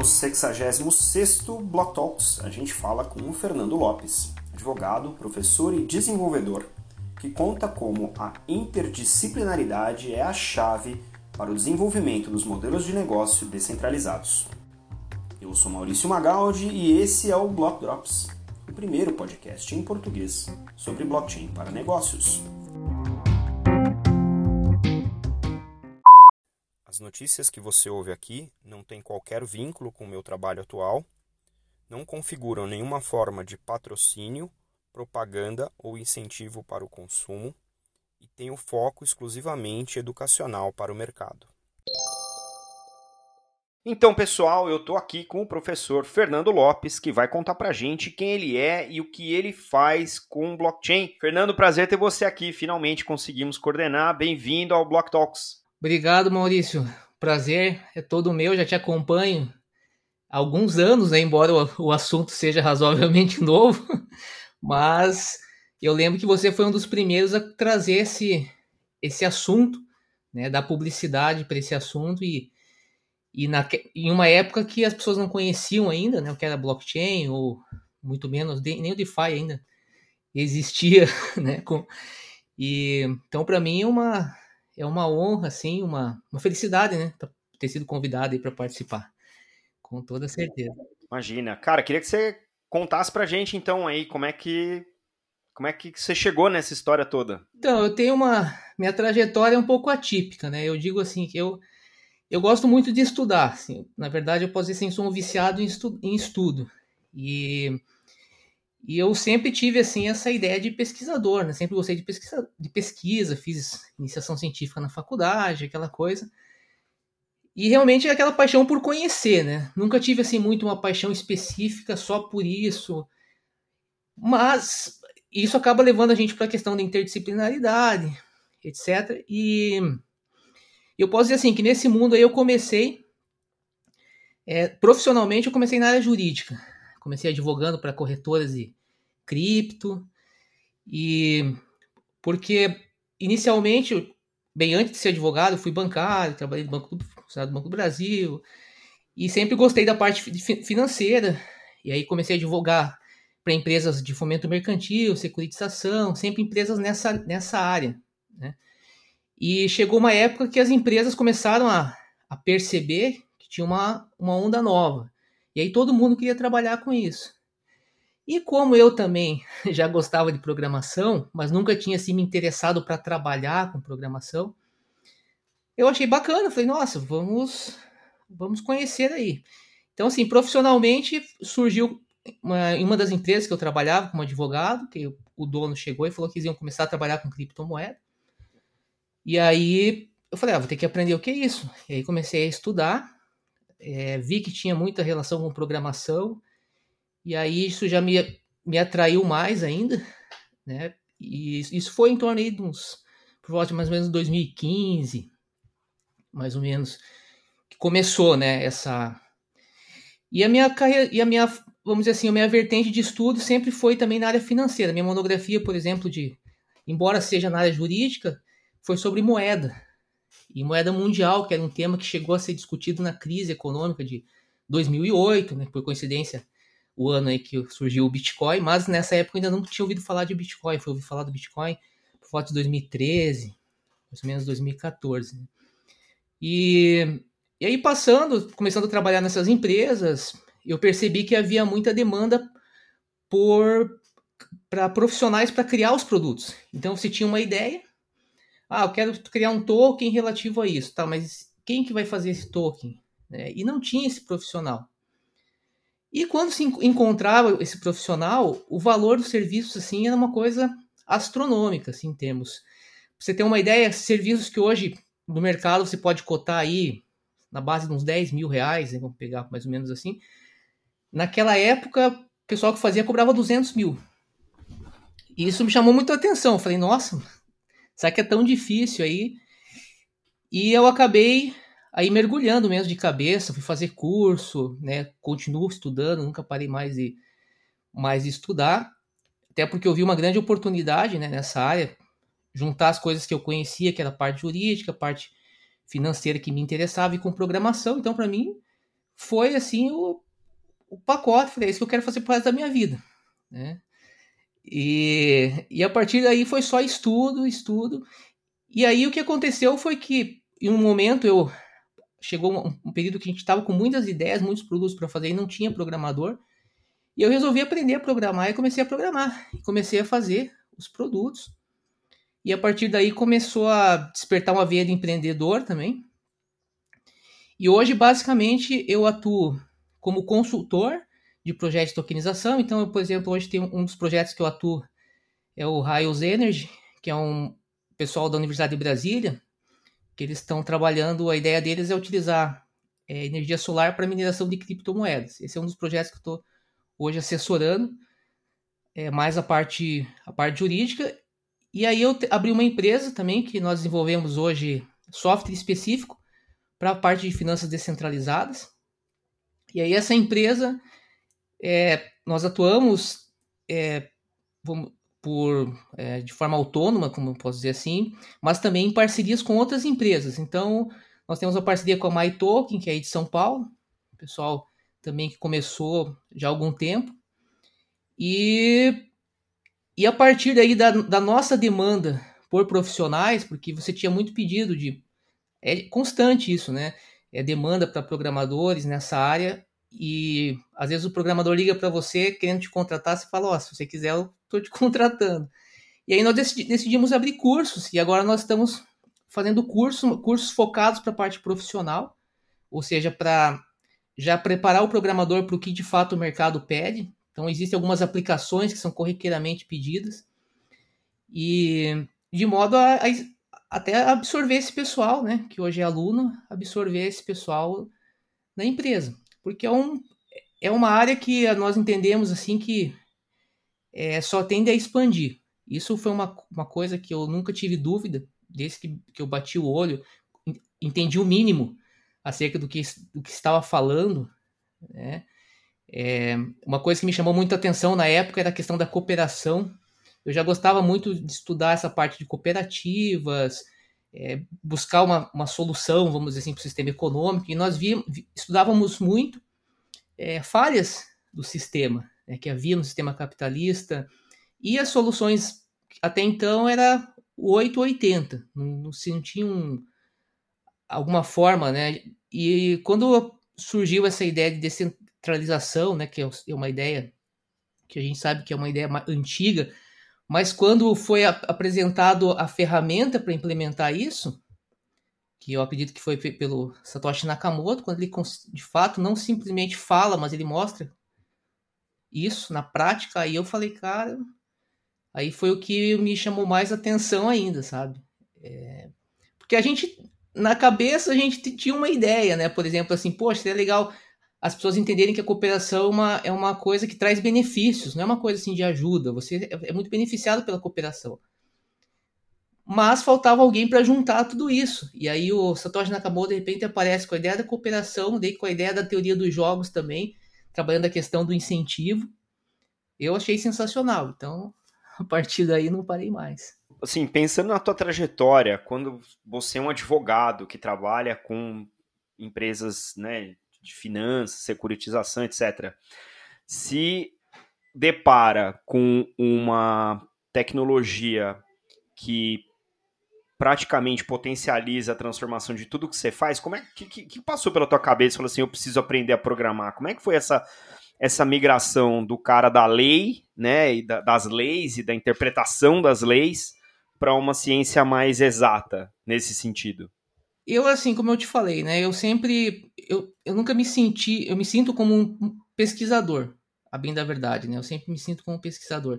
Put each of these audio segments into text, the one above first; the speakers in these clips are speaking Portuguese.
No 66º Block Talks, a gente fala com o Fernando Lopes, advogado, professor e desenvolvedor, que conta como a interdisciplinaridade é a chave para o desenvolvimento dos modelos de negócio descentralizados. Eu sou Maurício Magaldi e esse é o Block Drops, o primeiro podcast em português sobre blockchain para negócios. As notícias que você ouve aqui não têm qualquer vínculo com o meu trabalho atual, não configuram nenhuma forma de patrocínio, propaganda ou incentivo para o consumo e têm o foco exclusivamente educacional para o mercado. Então, pessoal, eu estou aqui com o professor Fernando Lopes, que vai contar para gente quem ele é e o que ele faz com blockchain. Fernando, prazer ter você aqui. Finalmente conseguimos coordenar. Bem-vindo ao Block Talks. Obrigado, Maurício. Prazer é todo meu, já te acompanho há alguns anos, né, embora o, assunto seja razoavelmente novo, mas eu lembro que você foi um dos primeiros a trazer esse, esse assunto, né, da publicidade para esse assunto e, e na, em uma época que as pessoas não conheciam ainda, né, o que era blockchain ou muito menos nem o DeFi ainda existia, né, com, e então para mim é uma é uma honra, assim, uma, uma felicidade, né? Ter sido convidado aí para participar. Com toda certeza. Imagina. Cara, queria que você contasse pra gente, então, aí, como é que. Como é que você chegou nessa história toda? Então, eu tenho uma. Minha trajetória é um pouco atípica, né? Eu digo assim que eu. Eu gosto muito de estudar. Assim, na verdade, eu posso dizer assim, sou um viciado em, estu, em estudo. E e eu sempre tive assim essa ideia de pesquisador, né? Sempre gostei de pesquisa, de pesquisa, fiz iniciação científica na faculdade, aquela coisa. E realmente é aquela paixão por conhecer, né? Nunca tive assim muito uma paixão específica só por isso. Mas isso acaba levando a gente para a questão da interdisciplinaridade, etc. E eu posso dizer assim que nesse mundo aí eu comecei é, profissionalmente eu comecei na área jurídica comecei advogando para corretoras de cripto e porque inicialmente, bem antes de ser advogado, fui bancário, trabalhei no Banco do, no Banco do Brasil e sempre gostei da parte financeira e aí comecei a advogar para empresas de fomento mercantil, securitização, sempre empresas nessa, nessa área. Né? E chegou uma época que as empresas começaram a, a perceber que tinha uma, uma onda nova. E aí todo mundo queria trabalhar com isso. E como eu também já gostava de programação, mas nunca tinha assim, me interessado para trabalhar com programação, eu achei bacana. Falei, nossa, vamos, vamos conhecer aí. Então, assim, profissionalmente surgiu uma, em uma das empresas que eu trabalhava como advogado, que o dono chegou e falou que iam começar a trabalhar com criptomoeda. E aí eu falei, ah, vou ter que aprender o que é isso. E aí comecei a estudar é, vi que tinha muita relação com programação, e aí isso já me, me atraiu mais ainda, né? E isso foi em torno aí de uns, por volta de mais ou menos 2015, mais ou menos, que começou, né, essa... E a minha carreira, e a minha, vamos dizer assim, a minha vertente de estudo sempre foi também na área financeira. Minha monografia, por exemplo, de, embora seja na área jurídica, foi sobre moeda, e moeda mundial, que era um tema que chegou a ser discutido na crise econômica de 2008, né, por coincidência, o ano aí que surgiu o Bitcoin, mas nessa época eu ainda não tinha ouvido falar de Bitcoin, foi ouvir falar do Bitcoin por volta de 2013, mais ou menos 2014. Né? E, e aí passando, começando a trabalhar nessas empresas, eu percebi que havia muita demanda por para profissionais para criar os produtos. Então você tinha uma ideia, ah, eu quero criar um token relativo a isso, tá? Mas quem que vai fazer esse token? É, e não tinha esse profissional. E quando se encontrava esse profissional, o valor dos serviços assim era uma coisa astronômica, assim, em termos. Pra você ter uma ideia, serviços que hoje no mercado você pode cotar aí na base de uns 10 mil reais, né, vamos pegar mais ou menos assim. Naquela época, o pessoal que fazia cobrava 200 mil. E isso me chamou muito a atenção. Eu falei, nossa, Será que é tão difícil aí? E eu acabei aí mergulhando mesmo de cabeça, fui fazer curso, né? Continuo estudando, nunca parei mais de mais de estudar, até porque eu vi uma grande oportunidade, né, nessa área, juntar as coisas que eu conhecia, que era a parte jurídica, a parte financeira que me interessava e com programação. Então, para mim, foi assim o, o pacote, falei, é isso que eu quero fazer pro resto da minha vida, né? E, e a partir daí foi só estudo, estudo. E aí o que aconteceu foi que em um momento eu chegou um, um período que a gente estava com muitas ideias, muitos produtos para fazer e não tinha programador. E eu resolvi aprender a programar e comecei a programar. Comecei a fazer os produtos. E a partir daí começou a despertar uma veia de empreendedor também. E hoje, basicamente, eu atuo como consultor de projetos de tokenização. Então, eu, por exemplo, hoje tem um dos projetos que eu atuo é o Rails Energy, que é um pessoal da Universidade de Brasília, que eles estão trabalhando, a ideia deles é utilizar é, energia solar para mineração de criptomoedas. Esse é um dos projetos que eu estou hoje assessorando, é, mais a parte, a parte jurídica. E aí eu abri uma empresa também que nós desenvolvemos hoje software específico para a parte de finanças descentralizadas. E aí essa empresa, é, nós atuamos é, por, é, de forma autônoma, como posso dizer assim, mas também em parcerias com outras empresas. Então, nós temos uma parceria com a MyToken, que é aí de São Paulo, pessoal também que começou já há algum tempo. E, e a partir daí da, da nossa demanda por profissionais, porque você tinha muito pedido de é constante isso, né? É demanda para programadores nessa área e às vezes o programador liga para você querendo te contratar, você fala, ó, oh, se você quiser eu estou te contratando. E aí nós decidimos abrir cursos e agora nós estamos fazendo curso, cursos focados para a parte profissional, ou seja, para já preparar o programador para o que de fato o mercado pede. Então existem algumas aplicações que são corriqueiramente pedidas e de modo a, a até absorver esse pessoal, né, que hoje é aluno, absorver esse pessoal na empresa, porque é, um, é uma área que nós entendemos assim que é, só tende a expandir. Isso foi uma, uma coisa que eu nunca tive dúvida, desde que, que eu bati o olho, entendi o mínimo acerca do que, do que estava falando, né? É, uma coisa que me chamou muita atenção na época era a questão da cooperação eu já gostava muito de estudar essa parte de cooperativas, é, buscar uma, uma solução, vamos dizer assim, para o sistema econômico, e nós vi, estudávamos muito é, falhas do sistema, né, que havia no sistema capitalista, e as soluções até então era o 880, não, não se não tinha um, alguma forma, né? E quando surgiu essa ideia de descentralização, né, que é, é uma ideia que a gente sabe que é uma ideia antiga, mas quando foi apresentado a ferramenta para implementar isso, que eu acredito que foi pelo Satoshi Nakamoto, quando ele de fato não simplesmente fala, mas ele mostra isso na prática, aí eu falei, cara, aí foi o que me chamou mais atenção ainda, sabe? É... porque a gente, na cabeça, a gente tinha uma ideia, né? Por exemplo, assim, poxa, seria legal as pessoas entenderem que a cooperação é uma, é uma coisa que traz benefícios, não é uma coisa assim de ajuda. Você é, é muito beneficiado pela cooperação. Mas faltava alguém para juntar tudo isso. E aí o Satoshi Nakamoto de repente aparece com a ideia da cooperação, daí com a ideia da teoria dos jogos também, trabalhando a questão do incentivo. Eu achei sensacional. Então, a partir daí não parei mais. Assim, pensando na tua trajetória, quando você é um advogado que trabalha com empresas, né, de finanças, securitização, etc., se depara com uma tecnologia que praticamente potencializa a transformação de tudo que você faz, como é que, que, que passou pela tua cabeça? Falou assim, eu preciso aprender a programar. Como é que foi essa essa migração do cara da lei, né, e da, das leis e da interpretação das leis para uma ciência mais exata nesse sentido? Eu, assim, como eu te falei, né? Eu sempre. Eu, eu nunca me senti. Eu me sinto como um pesquisador, a bem da verdade, né? Eu sempre me sinto como um pesquisador.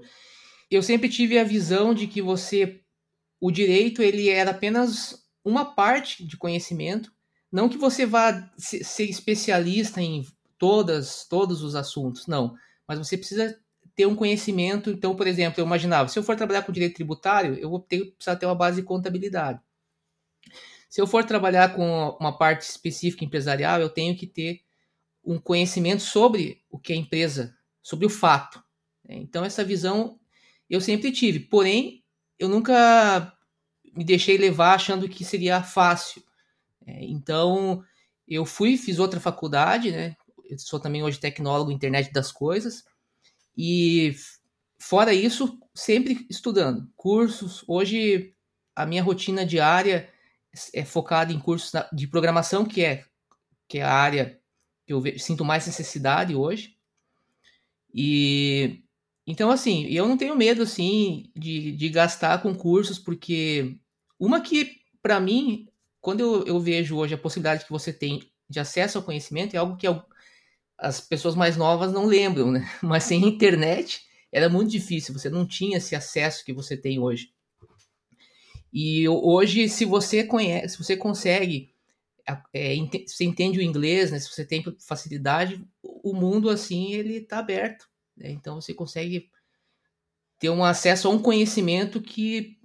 Eu sempre tive a visão de que você. O direito, ele era apenas uma parte de conhecimento. Não que você vá ser especialista em todas, todos os assuntos, não. Mas você precisa ter um conhecimento. Então, por exemplo, eu imaginava, se eu for trabalhar com direito tributário, eu vou ter, precisar ter uma base de contabilidade. Se eu for trabalhar com uma parte específica empresarial, eu tenho que ter um conhecimento sobre o que é empresa, sobre o fato. Então, essa visão eu sempre tive. Porém, eu nunca me deixei levar achando que seria fácil. É, então, eu fui, fiz outra faculdade, né? eu sou também hoje tecnólogo internet das coisas. E fora isso, sempre estudando cursos. Hoje a minha rotina diária é focada em cursos de programação, que é que é a área que eu sinto mais necessidade hoje. E então assim, eu não tenho medo assim de, de gastar com cursos, porque uma que para mim, quando eu, eu vejo hoje a possibilidade que você tem de acesso ao conhecimento, é algo que as pessoas mais novas não lembram, né? Mas sem internet era muito difícil, você não tinha esse acesso que você tem hoje. E hoje, se você conhece, se você consegue, é, você entende o inglês, né? Se você tem facilidade, o mundo assim ele está aberto. Né? Então você consegue ter um acesso a um conhecimento que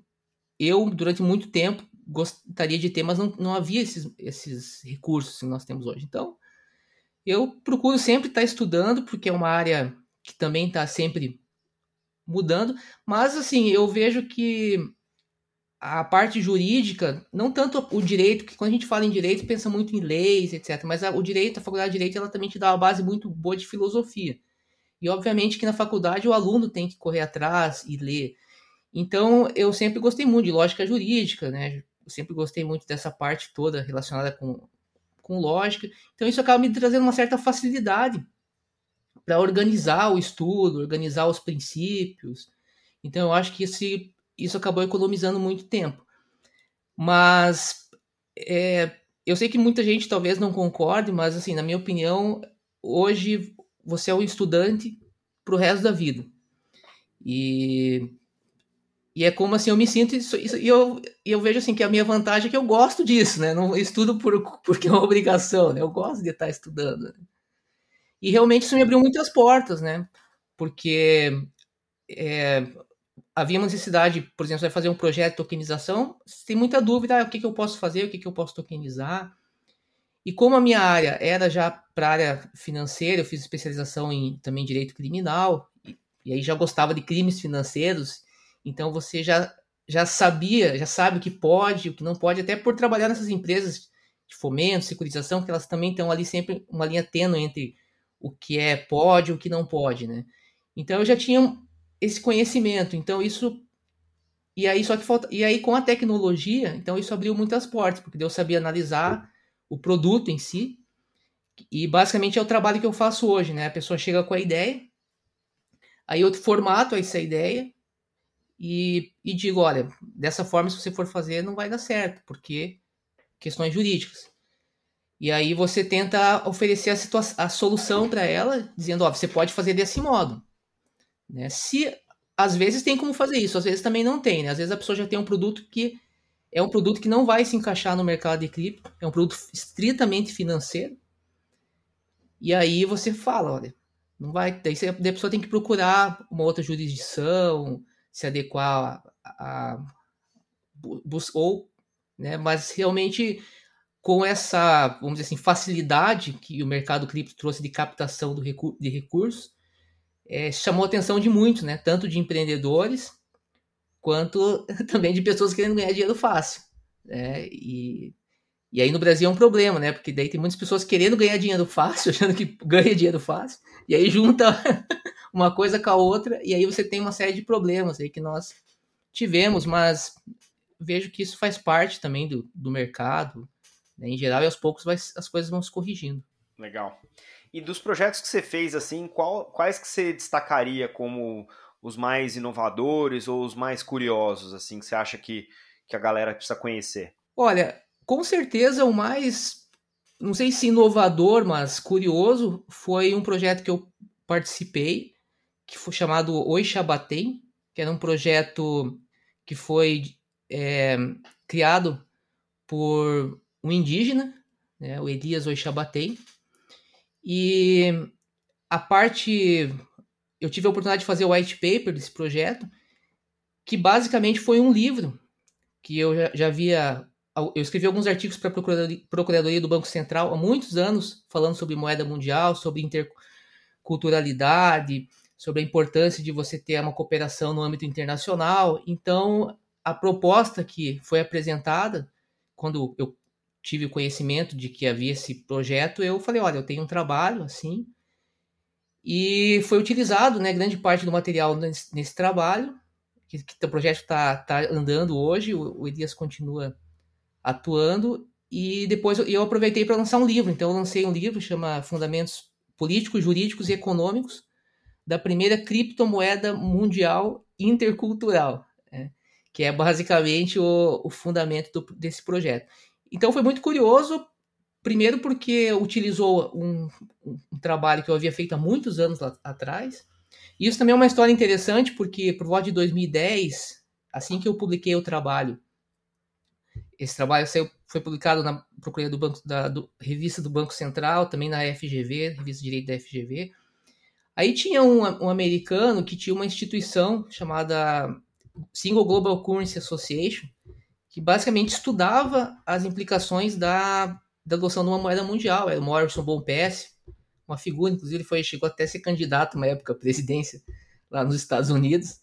eu durante muito tempo gostaria de ter, mas não, não havia esses, esses recursos que nós temos hoje. Então eu procuro sempre estar estudando porque é uma área que também está sempre mudando, mas assim eu vejo que a parte jurídica, não tanto o direito, que quando a gente fala em direito, pensa muito em leis, etc. Mas a, o direito, a faculdade de direito, ela também te dá uma base muito boa de filosofia. E obviamente que na faculdade o aluno tem que correr atrás e ler. Então eu sempre gostei muito de lógica jurídica, né? Eu sempre gostei muito dessa parte toda relacionada com, com lógica. Então isso acaba me trazendo uma certa facilidade para organizar o estudo, organizar os princípios. Então eu acho que esse isso acabou economizando muito tempo. Mas é, eu sei que muita gente talvez não concorde, mas assim, na minha opinião, hoje você é um estudante para o resto da vida. E, e é como assim eu me sinto e eu, eu vejo assim que a minha vantagem é que eu gosto disso, né? Não estudo por, porque é uma obrigação, né? Eu gosto de estar estudando. Né? E realmente isso me abriu muitas portas, né? Porque é, havia uma necessidade, por exemplo, você vai fazer um projeto de tokenização, você tem muita dúvida, ah, o que, que eu posso fazer, o que, que eu posso tokenizar. E como a minha área era já para a área financeira, eu fiz especialização em também direito criminal, e, e, aí já gostava de crimes financeiros, então você já, já sabia, já sabe o que pode, o que não pode, até por trabalhar nessas empresas de fomento, securitização, que elas também estão ali sempre uma linha tênue entre o que é pode e o que não pode, né? Então eu já tinha esse conhecimento. Então isso e aí só que falta e aí com a tecnologia, então isso abriu muitas portas, porque eu sabia analisar o produto em si. E basicamente é o trabalho que eu faço hoje, né? A pessoa chega com a ideia, aí eu formato essa ideia e, e digo, olha, dessa forma se você for fazer não vai dar certo, porque questões jurídicas. E aí você tenta oferecer a, a solução para ela, dizendo, ó, você pode fazer desse modo. Né? Se às vezes tem como fazer isso, às vezes também não tem. Né? Às vezes a pessoa já tem um produto que é um produto que não vai se encaixar no mercado de cripto, é um produto estritamente financeiro. E aí você fala, olha, não vai. Daí a pessoa tem que procurar uma outra jurisdição, se adequar a, a ou, né? Mas realmente com essa, vamos dizer assim, facilidade que o mercado cripto trouxe de captação do recu de recursos, é, chamou a atenção de muitos, né? Tanto de empreendedores quanto também de pessoas querendo ganhar dinheiro fácil. Né? E, e aí no Brasil é um problema, né? Porque daí tem muitas pessoas querendo ganhar dinheiro fácil, achando que ganha dinheiro fácil, e aí junta uma coisa com a outra, e aí você tem uma série de problemas aí que nós tivemos, mas vejo que isso faz parte também do, do mercado, né? em geral, e aos poucos vai, as coisas vão se corrigindo. Legal. E dos projetos que você fez, assim, qual, quais que você destacaria como os mais inovadores ou os mais curiosos, assim, que você acha que, que a galera precisa conhecer? Olha, com certeza o mais, não sei se inovador, mas curioso, foi um projeto que eu participei, que foi chamado Oi Xabatem, que era um projeto que foi é, criado por um indígena, né, o Elias Oixabatei, e a parte. Eu tive a oportunidade de fazer o white paper desse projeto, que basicamente foi um livro que eu já, já havia. Eu escrevi alguns artigos para a Procuradoria, Procuradoria do Banco Central há muitos anos, falando sobre moeda mundial, sobre interculturalidade, sobre a importância de você ter uma cooperação no âmbito internacional. Então, a proposta que foi apresentada, quando eu tive o conhecimento de que havia esse projeto, eu falei, olha, eu tenho um trabalho assim, e foi utilizado, né, grande parte do material nesse, nesse trabalho, que, que, o projeto está tá andando hoje, o, o Elias continua atuando, e depois eu, eu aproveitei para lançar um livro, então eu lancei um livro, chama Fundamentos Políticos, Jurídicos e Econômicos da primeira criptomoeda mundial intercultural, né, que é basicamente o, o fundamento do, desse projeto. Então foi muito curioso, primeiro porque utilizou um, um trabalho que eu havia feito há muitos anos lá atrás. E isso também é uma história interessante, porque por volta de 2010, assim que eu publiquei o trabalho, esse trabalho saiu, foi publicado na Procuradoria do Banco da do, revista do Banco Central, também na FGV, revista de direito da FGV. Aí tinha um, um americano que tinha uma instituição chamada Single Global Currency Association, que basicamente estudava as implicações da, da adoção de uma moeda mundial. Era o Morrison Bonpass, uma figura, inclusive, ele foi, chegou até a ser candidato uma época à presidência lá nos Estados Unidos.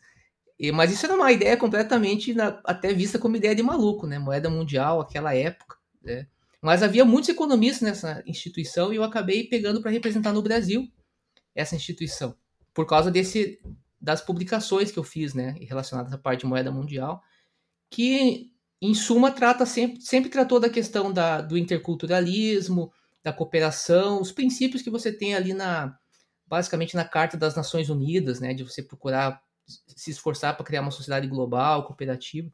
E, mas isso era uma ideia completamente na, até vista como ideia de maluco, né? Moeda mundial, aquela época. Né? Mas havia muitos economistas nessa instituição e eu acabei pegando para representar no Brasil essa instituição por causa desse das publicações que eu fiz, né, relacionadas à parte de moeda mundial, que em suma, trata sempre, sempre tratou da questão da, do interculturalismo, da cooperação, os princípios que você tem ali na basicamente na Carta das Nações Unidas, né, de você procurar se esforçar para criar uma sociedade global, cooperativa.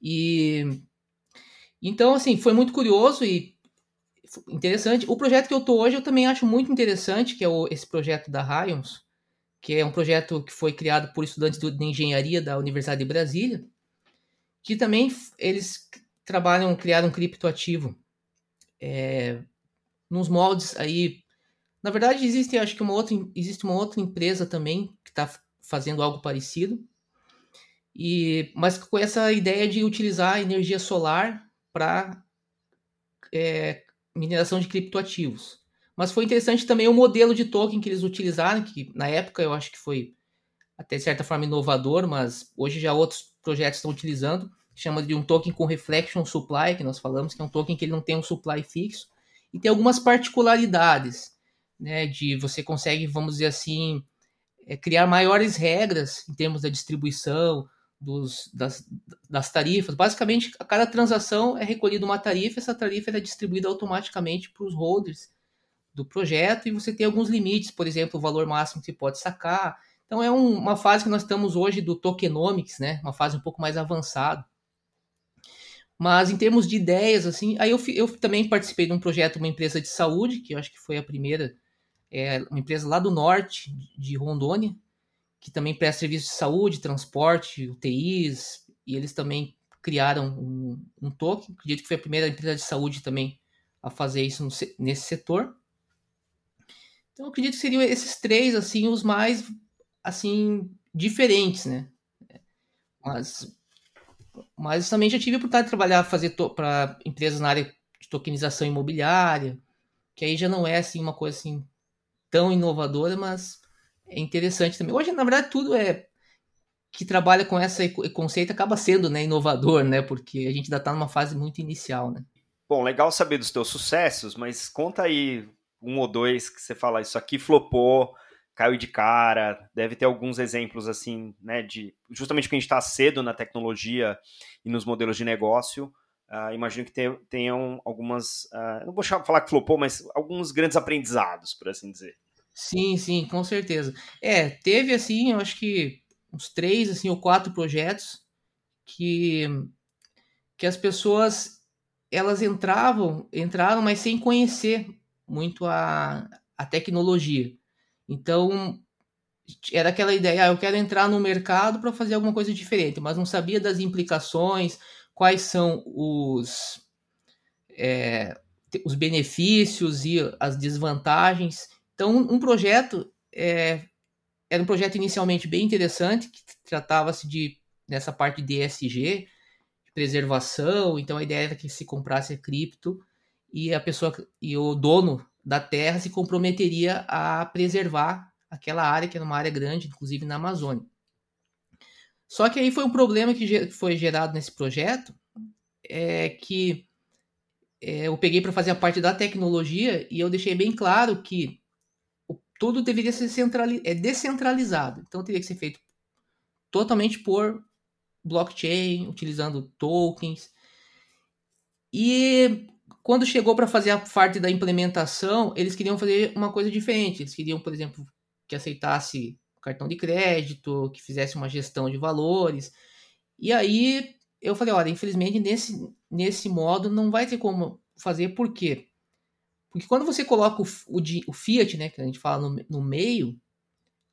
E então assim, foi muito curioso e interessante. O projeto que eu estou hoje eu também acho muito interessante, que é o, esse projeto da Ryons, que é um projeto que foi criado por estudantes de engenharia da Universidade de Brasília que também eles trabalham, criaram um criptoativo é, nos moldes aí. Na verdade, existe, acho que uma outra, existe uma outra empresa também que está fazendo algo parecido. E, mas com essa ideia de utilizar a energia solar para é, mineração de criptoativos. Mas foi interessante também o modelo de token que eles utilizaram, que na época eu acho que foi até de certa forma inovador, mas hoje já outros projetos estão utilizando, chama de um token com reflection supply, que nós falamos, que é um token que ele não tem um supply fixo, e tem algumas particularidades, né, de você consegue, vamos dizer assim, é, criar maiores regras em termos da distribuição dos, das, das tarifas. Basicamente, a cada transação é recolhida uma tarifa, essa tarifa é distribuída automaticamente para os holders do projeto, e você tem alguns limites, por exemplo, o valor máximo que você pode sacar, então é um, uma fase que nós estamos hoje do tokenomics, né? Uma fase um pouco mais avançada. Mas em termos de ideias, assim, aí eu, eu também participei de um projeto, uma empresa de saúde, que eu acho que foi a primeira, é, uma empresa lá do norte de Rondônia, que também presta serviço de saúde, transporte, UTIs, e eles também criaram um, um token. Acredito que foi a primeira empresa de saúde também a fazer isso no, nesse setor. Então, acredito que seriam esses três, assim, os mais assim, diferentes, né? Mas, mas também já tive a oportunidade de trabalhar, fazer para empresas na área de tokenização imobiliária, que aí já não é assim uma coisa assim tão inovadora, mas é interessante também. Hoje, na verdade, tudo é que trabalha com esse conceito acaba sendo né, inovador, né? Porque a gente ainda está numa fase muito inicial, né? Bom, legal saber dos teus sucessos, mas conta aí um ou dois que você fala, isso aqui flopou, caiu de cara, deve ter alguns exemplos assim, né, de justamente porque a gente está cedo na tecnologia e nos modelos de negócio, uh, imagino que tenham algumas, uh, não vou falar que flopou, mas alguns grandes aprendizados, por assim dizer. Sim, sim, com certeza. É, teve assim, eu acho que uns três, assim, ou quatro projetos que que as pessoas elas entravam, entraram, mas sem conhecer muito a, a tecnologia. Então, era aquela ideia, ah, eu quero entrar no mercado para fazer alguma coisa diferente, mas não sabia das implicações, quais são os, é, os benefícios e as desvantagens. Então, um projeto é, era um projeto inicialmente bem interessante, que tratava-se de nessa parte de ESG, preservação. Então, a ideia era que se comprasse cripto e a pessoa e o dono da terra se comprometeria a preservar aquela área, que era uma área grande, inclusive na Amazônia. Só que aí foi um problema que foi gerado nesse projeto, é que é, eu peguei para fazer a parte da tecnologia e eu deixei bem claro que o, tudo deveria ser é descentralizado. Então teria que ser feito totalmente por blockchain, utilizando tokens. E quando chegou para fazer a parte da implementação, eles queriam fazer uma coisa diferente. Eles queriam, por exemplo, que aceitasse cartão de crédito, que fizesse uma gestão de valores. E aí eu falei, olha, infelizmente nesse, nesse modo não vai ter como fazer, por quê? Porque quando você coloca o, o, o Fiat, né, que a gente fala no, no meio,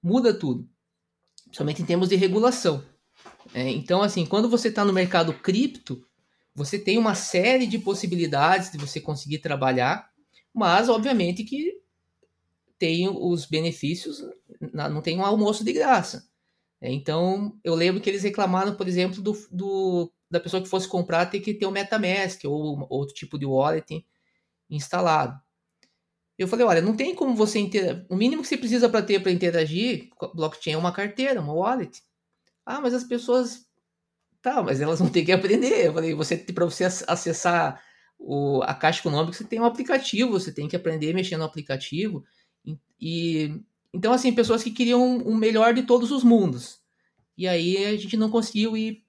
muda tudo. Somente em termos de regulação. É, então, assim, quando você está no mercado cripto, você tem uma série de possibilidades de você conseguir trabalhar, mas obviamente que tem os benefícios, não tem um almoço de graça. É, então, eu lembro que eles reclamaram, por exemplo, do, do, da pessoa que fosse comprar ter que ter o um MetaMask ou outro tipo de wallet instalado. Eu falei, olha, não tem como você interagir. O mínimo que você precisa para ter para interagir com a blockchain é uma carteira, uma wallet. Ah, mas as pessoas. Tá, mas elas vão ter que aprender. Eu falei, você para você acessar o, a caixa econômica, você tem um aplicativo, você tem que aprender a mexer no aplicativo. E, então, assim, pessoas que queriam o melhor de todos os mundos. E aí a gente não conseguiu ir,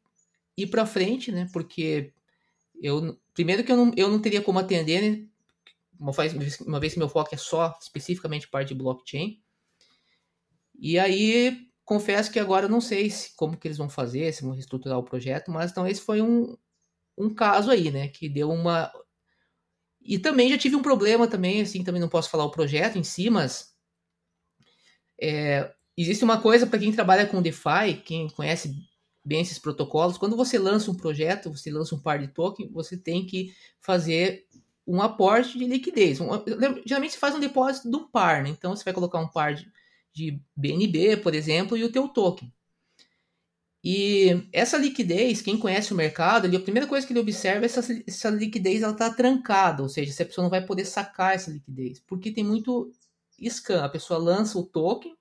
ir para frente, né? Porque eu, primeiro que eu não, eu não teria como atender, né? Uma vez, uma vez que meu foco é só especificamente parte de blockchain. E aí, confesso que agora eu não sei se, como que eles vão fazer, se vão reestruturar o projeto, mas então esse foi um, um caso aí, né? Que deu uma. E também já tive um problema também, assim, também não posso falar o projeto em si, mas é, existe uma coisa para quem trabalha com DeFi, quem conhece bem esses protocolos, quando você lança um projeto, você lança um par de token, você tem que fazer um aporte de liquidez. Um, geralmente você faz um depósito de um par, né? Então você vai colocar um par de, de BNB, por exemplo, e o teu token. E essa liquidez, quem conhece o mercado, a primeira coisa que ele observa é essa, essa liquidez ela está trancada, ou seja, se a pessoa não vai poder sacar essa liquidez, porque tem muito scan. A pessoa lança o token,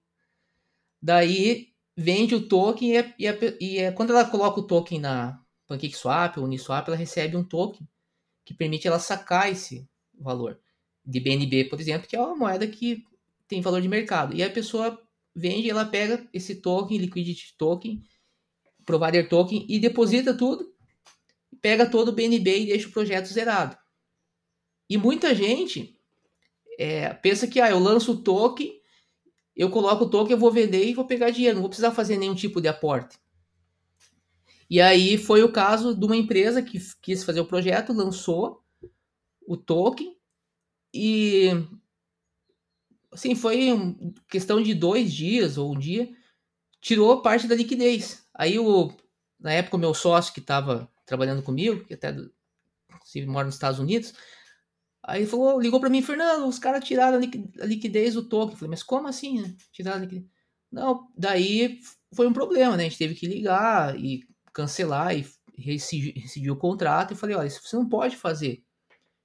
daí vende o token e, é, e, é, e é, quando ela coloca o token na PancakeSwap ou Uniswap, ela recebe um token que permite ela sacar esse valor. De BNB, por exemplo, que é uma moeda que tem valor de mercado. E a pessoa vende, ela pega esse token, liquidity token, provider token e deposita tudo, pega todo o BNB e deixa o projeto zerado. E muita gente é, pensa que ah, eu lanço o token, eu coloco o token, eu vou vender e vou pegar dinheiro, não vou precisar fazer nenhum tipo de aporte. E aí foi o caso de uma empresa que quis fazer o projeto, lançou o token e assim foi questão de dois dias ou um dia tirou parte da liquidez. Aí o na época o meu sócio que estava trabalhando comigo, que até se mora nos Estados Unidos, Aí falou, ligou para mim, Fernando, os caras tiraram a liquidez do token. Eu falei, mas como assim, né? Tiraram a liquidez? Não, daí foi um problema, né? A gente teve que ligar e cancelar e rescindir o contrato. E falei, olha, isso você não pode fazer.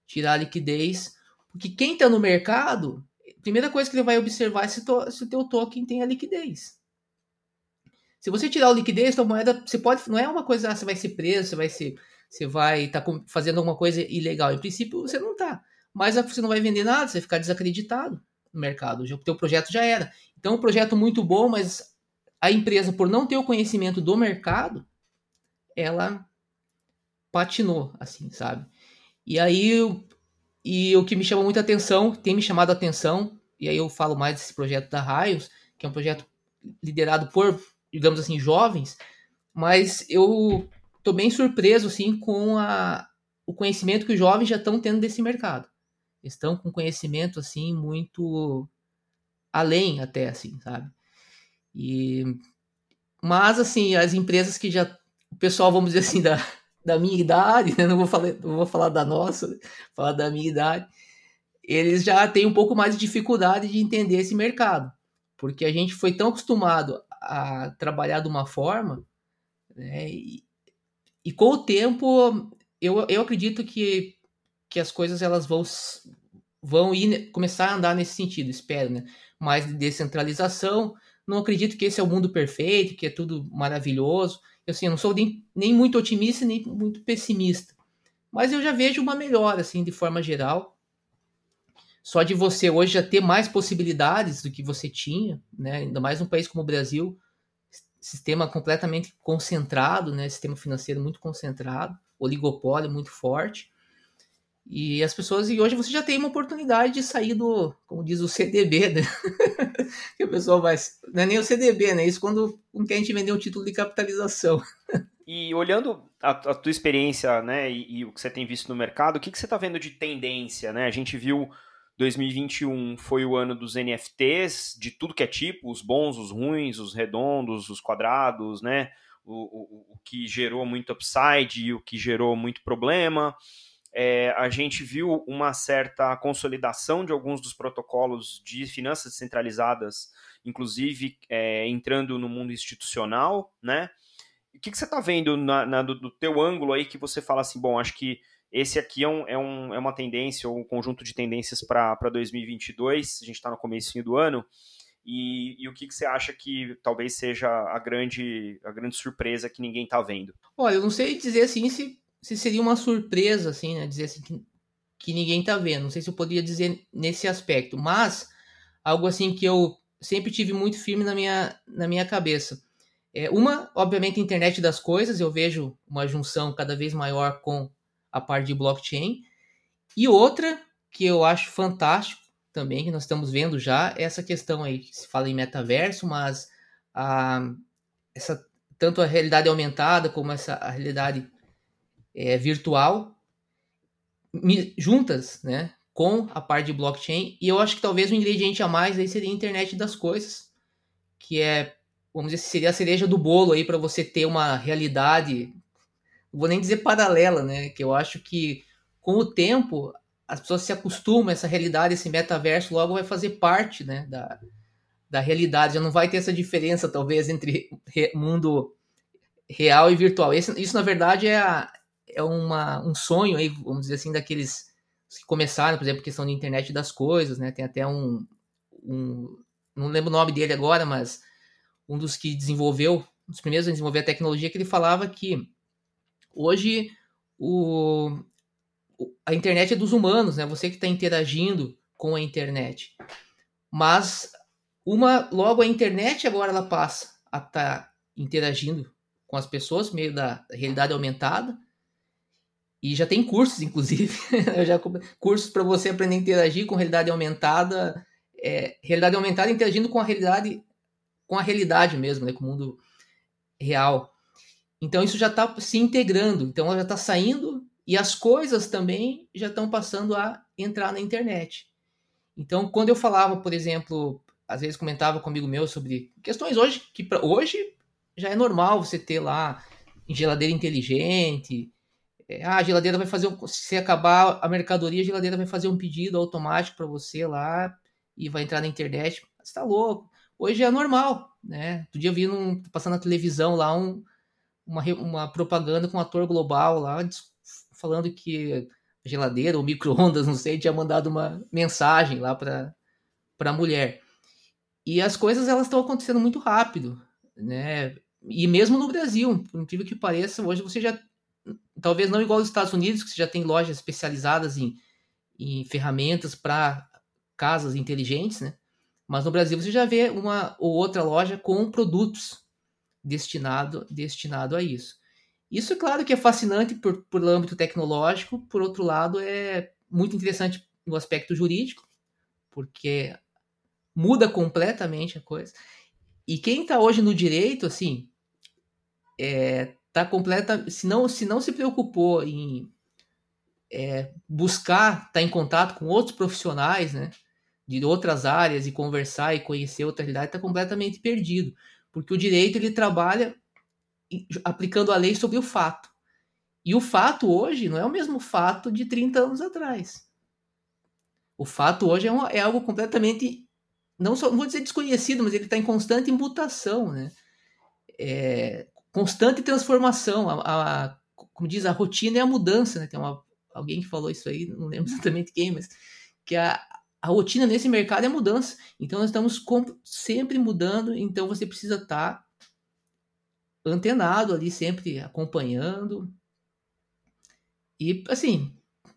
Tirar a liquidez, porque quem está no mercado, primeira coisa que ele vai observar é se, to, se o teu token tem a liquidez. Se você tirar a liquidez, tua moeda, você pode, não é uma coisa, ah, você vai ser preso, você vai ser você vai estar tá fazendo alguma coisa ilegal. Em princípio, você não está. Mas é você não vai vender nada, você vai ficar desacreditado no mercado. O teu projeto já era. Então, um projeto muito bom, mas a empresa, por não ter o conhecimento do mercado, ela patinou, assim, sabe? E aí, e o que me chama muita atenção, tem me chamado a atenção, e aí eu falo mais desse projeto da Raios, que é um projeto liderado por, digamos assim, jovens, mas eu tô bem surpreso assim com a, o conhecimento que os jovens já estão tendo desse mercado. Estão com conhecimento assim muito além até assim, sabe? E mas assim, as empresas que já o pessoal, vamos dizer assim, da, da minha idade, né? não vou falar, não vou falar da nossa, né? falar da minha idade, eles já têm um pouco mais de dificuldade de entender esse mercado, porque a gente foi tão acostumado a trabalhar de uma forma, né? E, e com o tempo, eu, eu acredito que, que as coisas elas vão, vão ir, começar a andar nesse sentido, espero, né? Mais de descentralização. Não acredito que esse é o mundo perfeito, que é tudo maravilhoso. Eu, assim, eu não sou nem, nem muito otimista, nem muito pessimista. Mas eu já vejo uma melhora, assim, de forma geral. Só de você hoje já ter mais possibilidades do que você tinha, né? Ainda mais num país como o Brasil, sistema completamente concentrado, né? Sistema financeiro muito concentrado, oligopólio muito forte. E as pessoas, e hoje você já tem uma oportunidade de sair do, como diz o CDB, né? que o pessoal vai. Não é nem o CDB, né? Isso quando quer a gente vender um título de capitalização. E olhando a, a tua experiência, né, e, e, o que você tem visto no mercado, o que, que você está vendo de tendência, né? A gente viu 2021 foi o ano dos NFTs, de tudo que é tipo, os bons, os ruins, os redondos, os quadrados, né? O, o, o que gerou muito upside e o que gerou muito problema. É, a gente viu uma certa consolidação de alguns dos protocolos de finanças descentralizadas, inclusive é, entrando no mundo institucional, né? O que, que você está vendo na, na, do, do teu ângulo aí que você fala assim, bom, acho que esse aqui é, um, é, um, é uma tendência, ou um conjunto de tendências para 2022, a gente está no começo do ano, e, e, o que, que você acha que talvez seja a grande, a grande surpresa que ninguém está vendo? Olha, eu não sei dizer assim se, se seria uma surpresa, assim, né, dizer assim que, que ninguém está vendo, não sei se eu poderia dizer nesse aspecto, mas algo assim que eu sempre tive muito firme na minha, na minha cabeça. É, uma, obviamente, a internet das coisas, eu vejo uma junção cada vez maior com a parte de blockchain. E outra que eu acho fantástico também, que nós estamos vendo já, é essa questão aí, que se fala em metaverso, mas a, essa, tanto a realidade aumentada como essa a realidade é, virtual juntas, né, com a parte de blockchain. E eu acho que talvez um ingrediente a mais aí seria a internet das coisas, que é, vamos dizer, seria a cereja do bolo aí para você ter uma realidade vou nem dizer paralela, né? Que eu acho que com o tempo as pessoas se acostumam a essa realidade, esse metaverso logo vai fazer parte, né? Da, da realidade. Já não vai ter essa diferença, talvez, entre mundo real e virtual. Esse, isso, na verdade, é, a, é uma, um sonho aí, vamos dizer assim, daqueles que começaram, por exemplo, questão de internet das coisas, né? Tem até um, um não lembro o nome dele agora, mas um dos que desenvolveu, um dos primeiros a desenvolver a tecnologia, que ele falava que Hoje, o, a internet é dos humanos, né? Você que está interagindo com a internet. Mas uma logo a internet agora ela passa a estar tá interagindo com as pessoas meio da realidade aumentada. E já tem cursos, inclusive, já cursos para você aprender a interagir com realidade aumentada, é, realidade aumentada interagindo com a realidade, com a realidade mesmo, né, com o mundo real. Então isso já está se integrando, então ela já está saindo e as coisas também já estão passando a entrar na internet. Então quando eu falava, por exemplo, às vezes comentava com amigo meu sobre questões hoje que pra, hoje já é normal você ter lá geladeira inteligente. É, ah, a geladeira vai fazer um, se acabar a mercadoria, a geladeira vai fazer um pedido automático para você lá e vai entrar na internet. Você tá louco. Hoje é normal, né? Outro dia vi num, passando na televisão lá um uma, uma propaganda com um ator global lá, falando que a geladeira ou micro-ondas, não sei, tinha mandado uma mensagem lá para a mulher. E as coisas elas estão acontecendo muito rápido, né? E mesmo no Brasil, por incrível que pareça, hoje você já talvez não igual aos Estados Unidos, que já tem lojas especializadas em, em ferramentas para casas inteligentes, né? Mas no Brasil você já vê uma ou outra loja com produtos destinado, destinado a isso. Isso, é claro, que é fascinante por, por âmbito tecnológico, por outro lado, é muito interessante no aspecto jurídico, porque muda completamente a coisa. E quem está hoje no direito, assim, é, tá completa, se não, se não se preocupou em é, buscar estar tá em contato com outros profissionais, né, de outras áreas e conversar e conhecer outra realidade, está completamente perdido. Porque o direito ele trabalha aplicando a lei sobre o fato. E o fato hoje não é o mesmo fato de 30 anos atrás. O fato hoje é, é algo completamente, não, só, não vou dizer desconhecido, mas ele está em constante mutação, né? É, constante transformação. A, a, como diz, a rotina é a mudança, né? Tem uma, alguém que falou isso aí, não lembro exatamente quem, mas que a, a rotina nesse mercado é mudança. Então nós estamos sempre mudando, então você precisa estar tá antenado ali, sempre acompanhando. E, assim,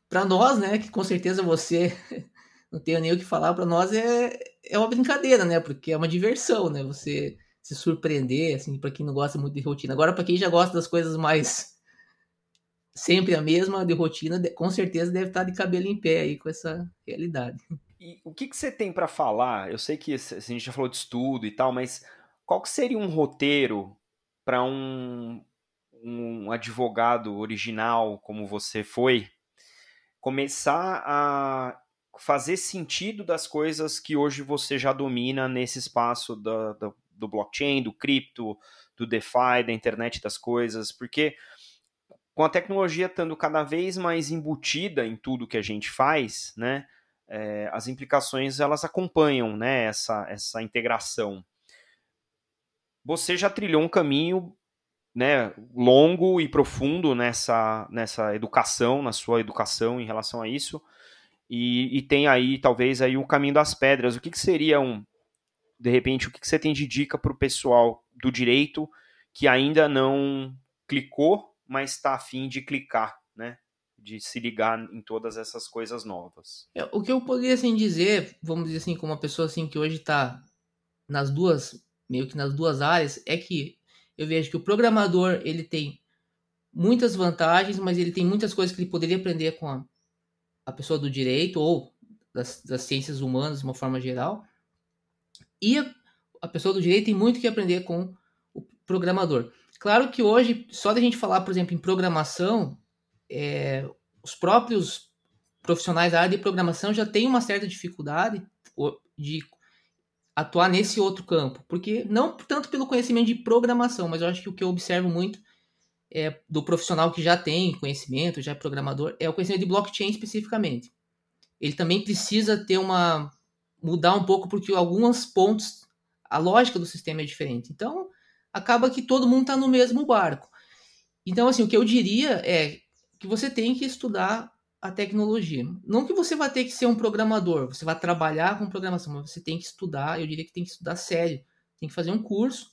para nós, né, que com certeza você não tenho nem o que falar, para nós é, é uma brincadeira, né? Porque é uma diversão, né? Você se surpreender, assim, para quem não gosta muito de rotina. Agora, para quem já gosta das coisas mais sempre a mesma de rotina, com certeza deve estar de cabelo em pé aí com essa realidade. E o que, que você tem para falar? Eu sei que a gente já falou de estudo e tal, mas qual que seria um roteiro para um, um advogado original como você foi começar a fazer sentido das coisas que hoje você já domina nesse espaço do blockchain, do cripto, do DeFi, da internet das coisas, porque com a tecnologia estando cada vez mais embutida em tudo que a gente faz, né, é, as implicações elas acompanham, né, essa, essa integração. Você já trilhou um caminho, né, longo e profundo nessa, nessa educação, na sua educação em relação a isso, e, e tem aí talvez aí o caminho das pedras. O que, que seria um, de repente, o que, que você tem de dica para o pessoal do direito que ainda não clicou mas está afim de clicar, né? De se ligar em todas essas coisas novas. É, o que eu poderia assim dizer, vamos dizer assim, como uma pessoa assim que hoje está nas duas, meio que nas duas áreas, é que eu vejo que o programador ele tem muitas vantagens, mas ele tem muitas coisas que ele poderia aprender com a, a pessoa do direito ou das, das ciências humanas de uma forma geral. E a, a pessoa do direito tem muito que aprender com o programador. Claro que hoje, só da gente falar, por exemplo, em programação, é, os próprios profissionais da área de programação já têm uma certa dificuldade de atuar nesse outro campo, porque não tanto pelo conhecimento de programação, mas eu acho que o que eu observo muito é, do profissional que já tem conhecimento, já é programador, é o conhecimento de blockchain especificamente. Ele também precisa ter uma mudar um pouco porque alguns pontos a lógica do sistema é diferente. Então, acaba que todo mundo está no mesmo barco. Então, assim, o que eu diria é que você tem que estudar a tecnologia. Não que você vai ter que ser um programador, você vai trabalhar com programação, mas você tem que estudar, eu diria que tem que estudar sério, tem que fazer um curso.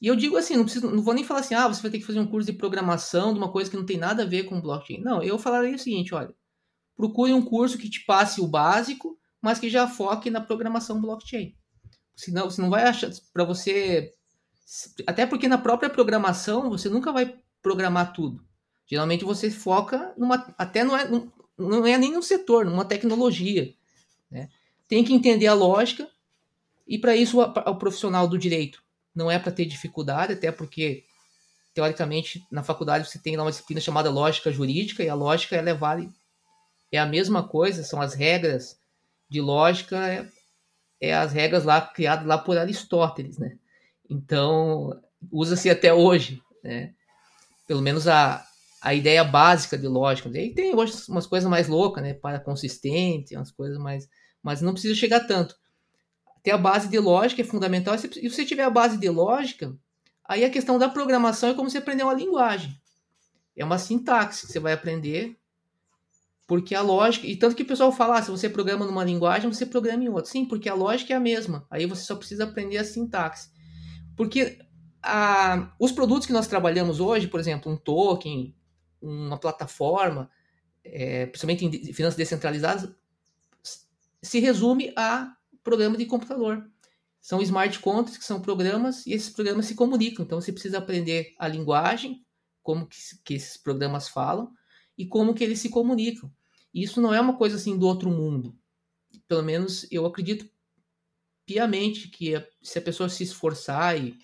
E eu digo assim, não, preciso, não vou nem falar assim, ah, você vai ter que fazer um curso de programação de uma coisa que não tem nada a ver com blockchain. Não, eu falaria o seguinte, olha, procure um curso que te passe o básico, mas que já foque na programação blockchain. Senão, você não vai achar, para você até porque na própria programação você nunca vai programar tudo. Geralmente você foca numa. Até não é, não é nem no setor, numa tecnologia. Né? Tem que entender a lógica, e para isso o, o profissional do direito não é para ter dificuldade, até porque, teoricamente, na faculdade você tem uma disciplina chamada lógica jurídica, e a lógica ela é, vale, é a mesma coisa, são as regras de lógica, é, é as regras lá criadas lá por Aristóteles, né? Então, usa-se até hoje, né? Pelo menos a, a ideia básica de lógica. E tem hoje umas coisas mais loucas, né? Para consistente, umas coisas mais. Mas não precisa chegar tanto. Ter a base de lógica é fundamental. E se você tiver a base de lógica, aí a questão da programação é como você aprender uma linguagem. É uma sintaxe que você vai aprender. Porque a lógica. E tanto que o pessoal fala, ah, se você programa numa linguagem, você programa em outra. Sim, porque a lógica é a mesma. Aí você só precisa aprender a sintaxe. Porque a, os produtos que nós trabalhamos hoje, por exemplo, um token, uma plataforma, é, principalmente em finanças descentralizadas, se resume a programa de computador. São smart contracts, que são programas, e esses programas se comunicam. Então, você precisa aprender a linguagem, como que, que esses programas falam, e como que eles se comunicam. E isso não é uma coisa assim do outro mundo. Pelo menos eu acredito piamente que se a pessoa se esforçar e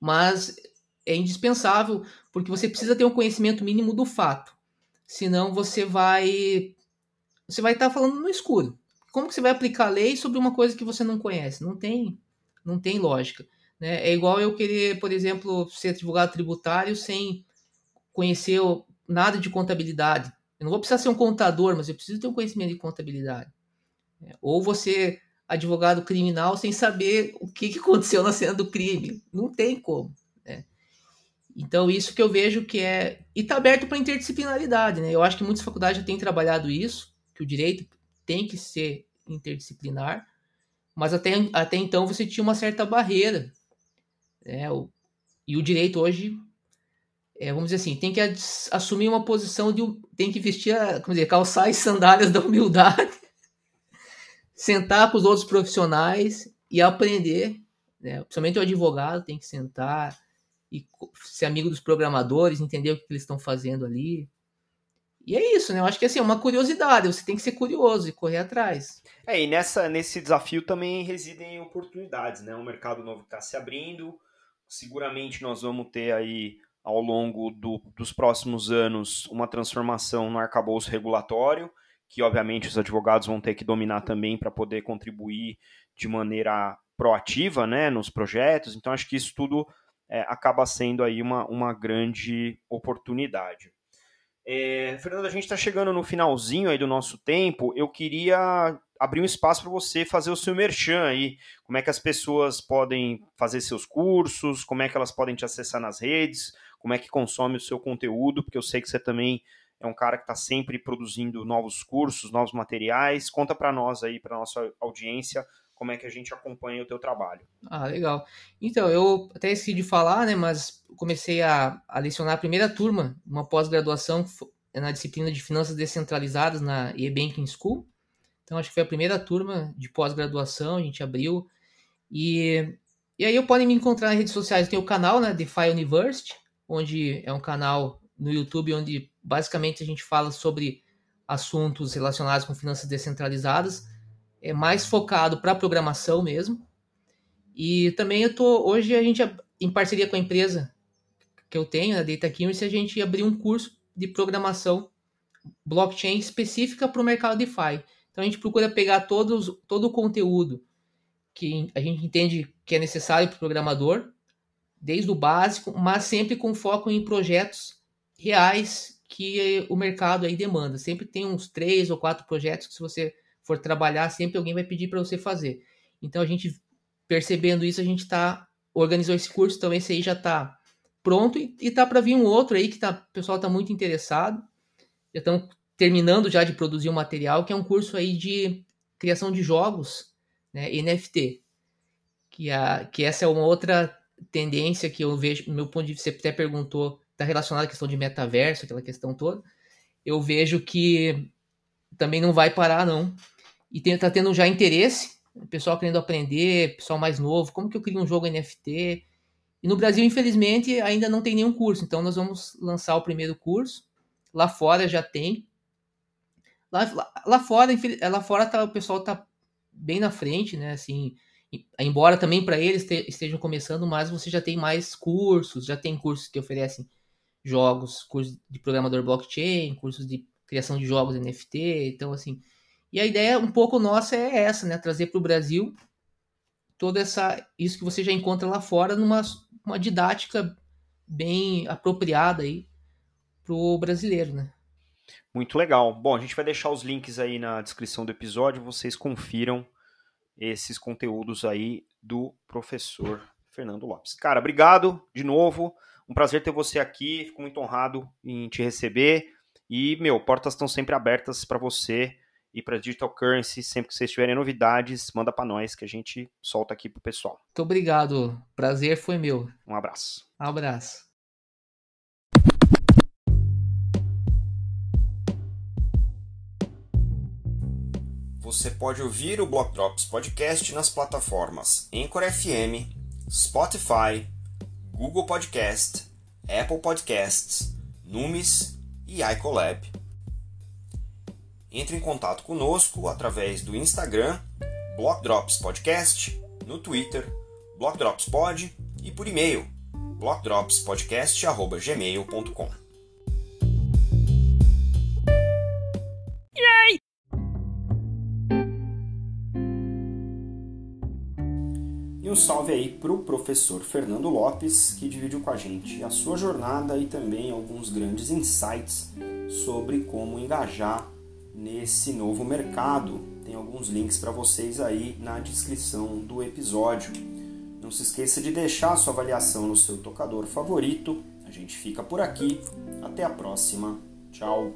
mas é indispensável porque você precisa ter um conhecimento mínimo do fato. Senão você vai você vai estar tá falando no escuro. Como que você vai aplicar a lei sobre uma coisa que você não conhece? Não tem não tem lógica, né? É igual eu querer, por exemplo, ser advogado tributário sem conhecer nada de contabilidade. Eu não vou precisar ser um contador, mas eu preciso ter um conhecimento de contabilidade. É, ou você advogado criminal sem saber o que, que aconteceu na cena do crime. Não tem como. Então, isso que eu vejo que é. E está aberto para interdisciplinaridade. Né? Eu acho que muitas faculdades já têm trabalhado isso, que o direito tem que ser interdisciplinar, mas até, até então você tinha uma certa barreira. Né? O, e o direito hoje é, vamos dizer assim, tem que assumir uma posição de. tem que vestir, a, como dizer, calçar as sandálias da humildade, sentar com os outros profissionais e aprender. Né? Principalmente o advogado tem que sentar e ser amigo dos programadores, entender o que eles estão fazendo ali. E é isso, né? Eu acho que assim, é uma curiosidade, você tem que ser curioso e correr atrás. É, e nessa, nesse desafio também residem oportunidades, né? Um mercado novo que está se abrindo. Seguramente nós vamos ter aí ao longo do, dos próximos anos uma transformação no arcabouço regulatório, que obviamente os advogados vão ter que dominar também para poder contribuir de maneira proativa né, nos projetos. Então, acho que isso tudo é, acaba sendo aí uma, uma grande oportunidade. É, Fernando, a gente está chegando no finalzinho aí do nosso tempo. Eu queria abrir um espaço para você fazer o seu merchan aí. Como é que as pessoas podem fazer seus cursos, como é que elas podem te acessar nas redes, como é que consome o seu conteúdo, porque eu sei que você também é um cara que está sempre produzindo novos cursos, novos materiais. Conta para nós aí, para nossa audiência, como é que a gente acompanha o teu trabalho. Ah, legal. Então, eu até esqueci de falar, né, mas comecei a, a lecionar a primeira turma, uma pós-graduação na disciplina de finanças descentralizadas na e-banking school. Então, acho que foi a primeira turma de pós-graduação, a gente abriu. E, e aí eu podem me encontrar nas redes sociais, tem o canal, né, DeFi University, onde é um canal no YouTube onde basicamente a gente fala sobre assuntos relacionados com finanças descentralizadas, é mais focado para programação mesmo. E também eu tô hoje a gente em parceria com a empresa que eu tenho, a Data Chemistry, a gente abriu um curso de programação blockchain específica para o mercado DeFi. Então a gente procura pegar todos, todo o conteúdo que a gente entende que é necessário para o programador desde o básico, mas sempre com foco em projetos reais que o mercado aí demanda. Sempre tem uns três ou quatro projetos que se você for trabalhar, sempre alguém vai pedir para você fazer. Então a gente percebendo isso, a gente está organizou esse curso, então esse aí já está pronto e, está para vir um outro aí que tá, o pessoal está muito interessado. Já estão terminando já de produzir o um material, que é um curso aí de criação de jogos, né, NFT. Que, a, que essa é uma outra tendência que eu vejo, meu ponto de vista, você até perguntou, está relacionada à questão de metaverso, aquela questão toda. Eu vejo que também não vai parar, não. E está tendo já interesse, pessoal querendo aprender, pessoal mais novo, como que eu crio um jogo NFT. E no Brasil, infelizmente, ainda não tem nenhum curso, então nós vamos lançar o primeiro curso. Lá fora já tem. Lá, lá, lá fora, lá fora tá, o pessoal está bem na frente, né? Assim, embora também para eles estejam começando, mas você já tem mais cursos, já tem cursos que oferecem jogos, cursos de programador blockchain, cursos de criação de jogos NFT, então assim. E a ideia um pouco nossa é essa, né, trazer para o Brasil toda essa isso que você já encontra lá fora numa uma didática bem apropriada aí pro brasileiro, né? Muito legal. Bom, a gente vai deixar os links aí na descrição do episódio, vocês confiram esses conteúdos aí do professor Fernando Lopes. Cara, obrigado de novo. Um prazer ter você aqui. Fico muito honrado em te receber. E, meu, portas estão sempre abertas para você e para Digital Currency. Sempre que vocês tiverem novidades, manda para nós que a gente solta aqui pro pessoal. Muito obrigado. Prazer foi meu. Um abraço. Um abraço. Você pode ouvir o Block Drops Podcast nas plataformas Anchor FM, Spotify, Google Podcast, Apple Podcasts, Numis e iColab. Entre em contato conosco através do Instagram Block Drops Podcast, no Twitter Block Drops Pod e por e-mail blockdropspodcast@gmail.com. um salve aí para o professor Fernando Lopes, que dividiu com a gente a sua jornada e também alguns grandes insights sobre como engajar nesse novo mercado. Tem alguns links para vocês aí na descrição do episódio. Não se esqueça de deixar sua avaliação no seu tocador favorito. A gente fica por aqui. Até a próxima. Tchau.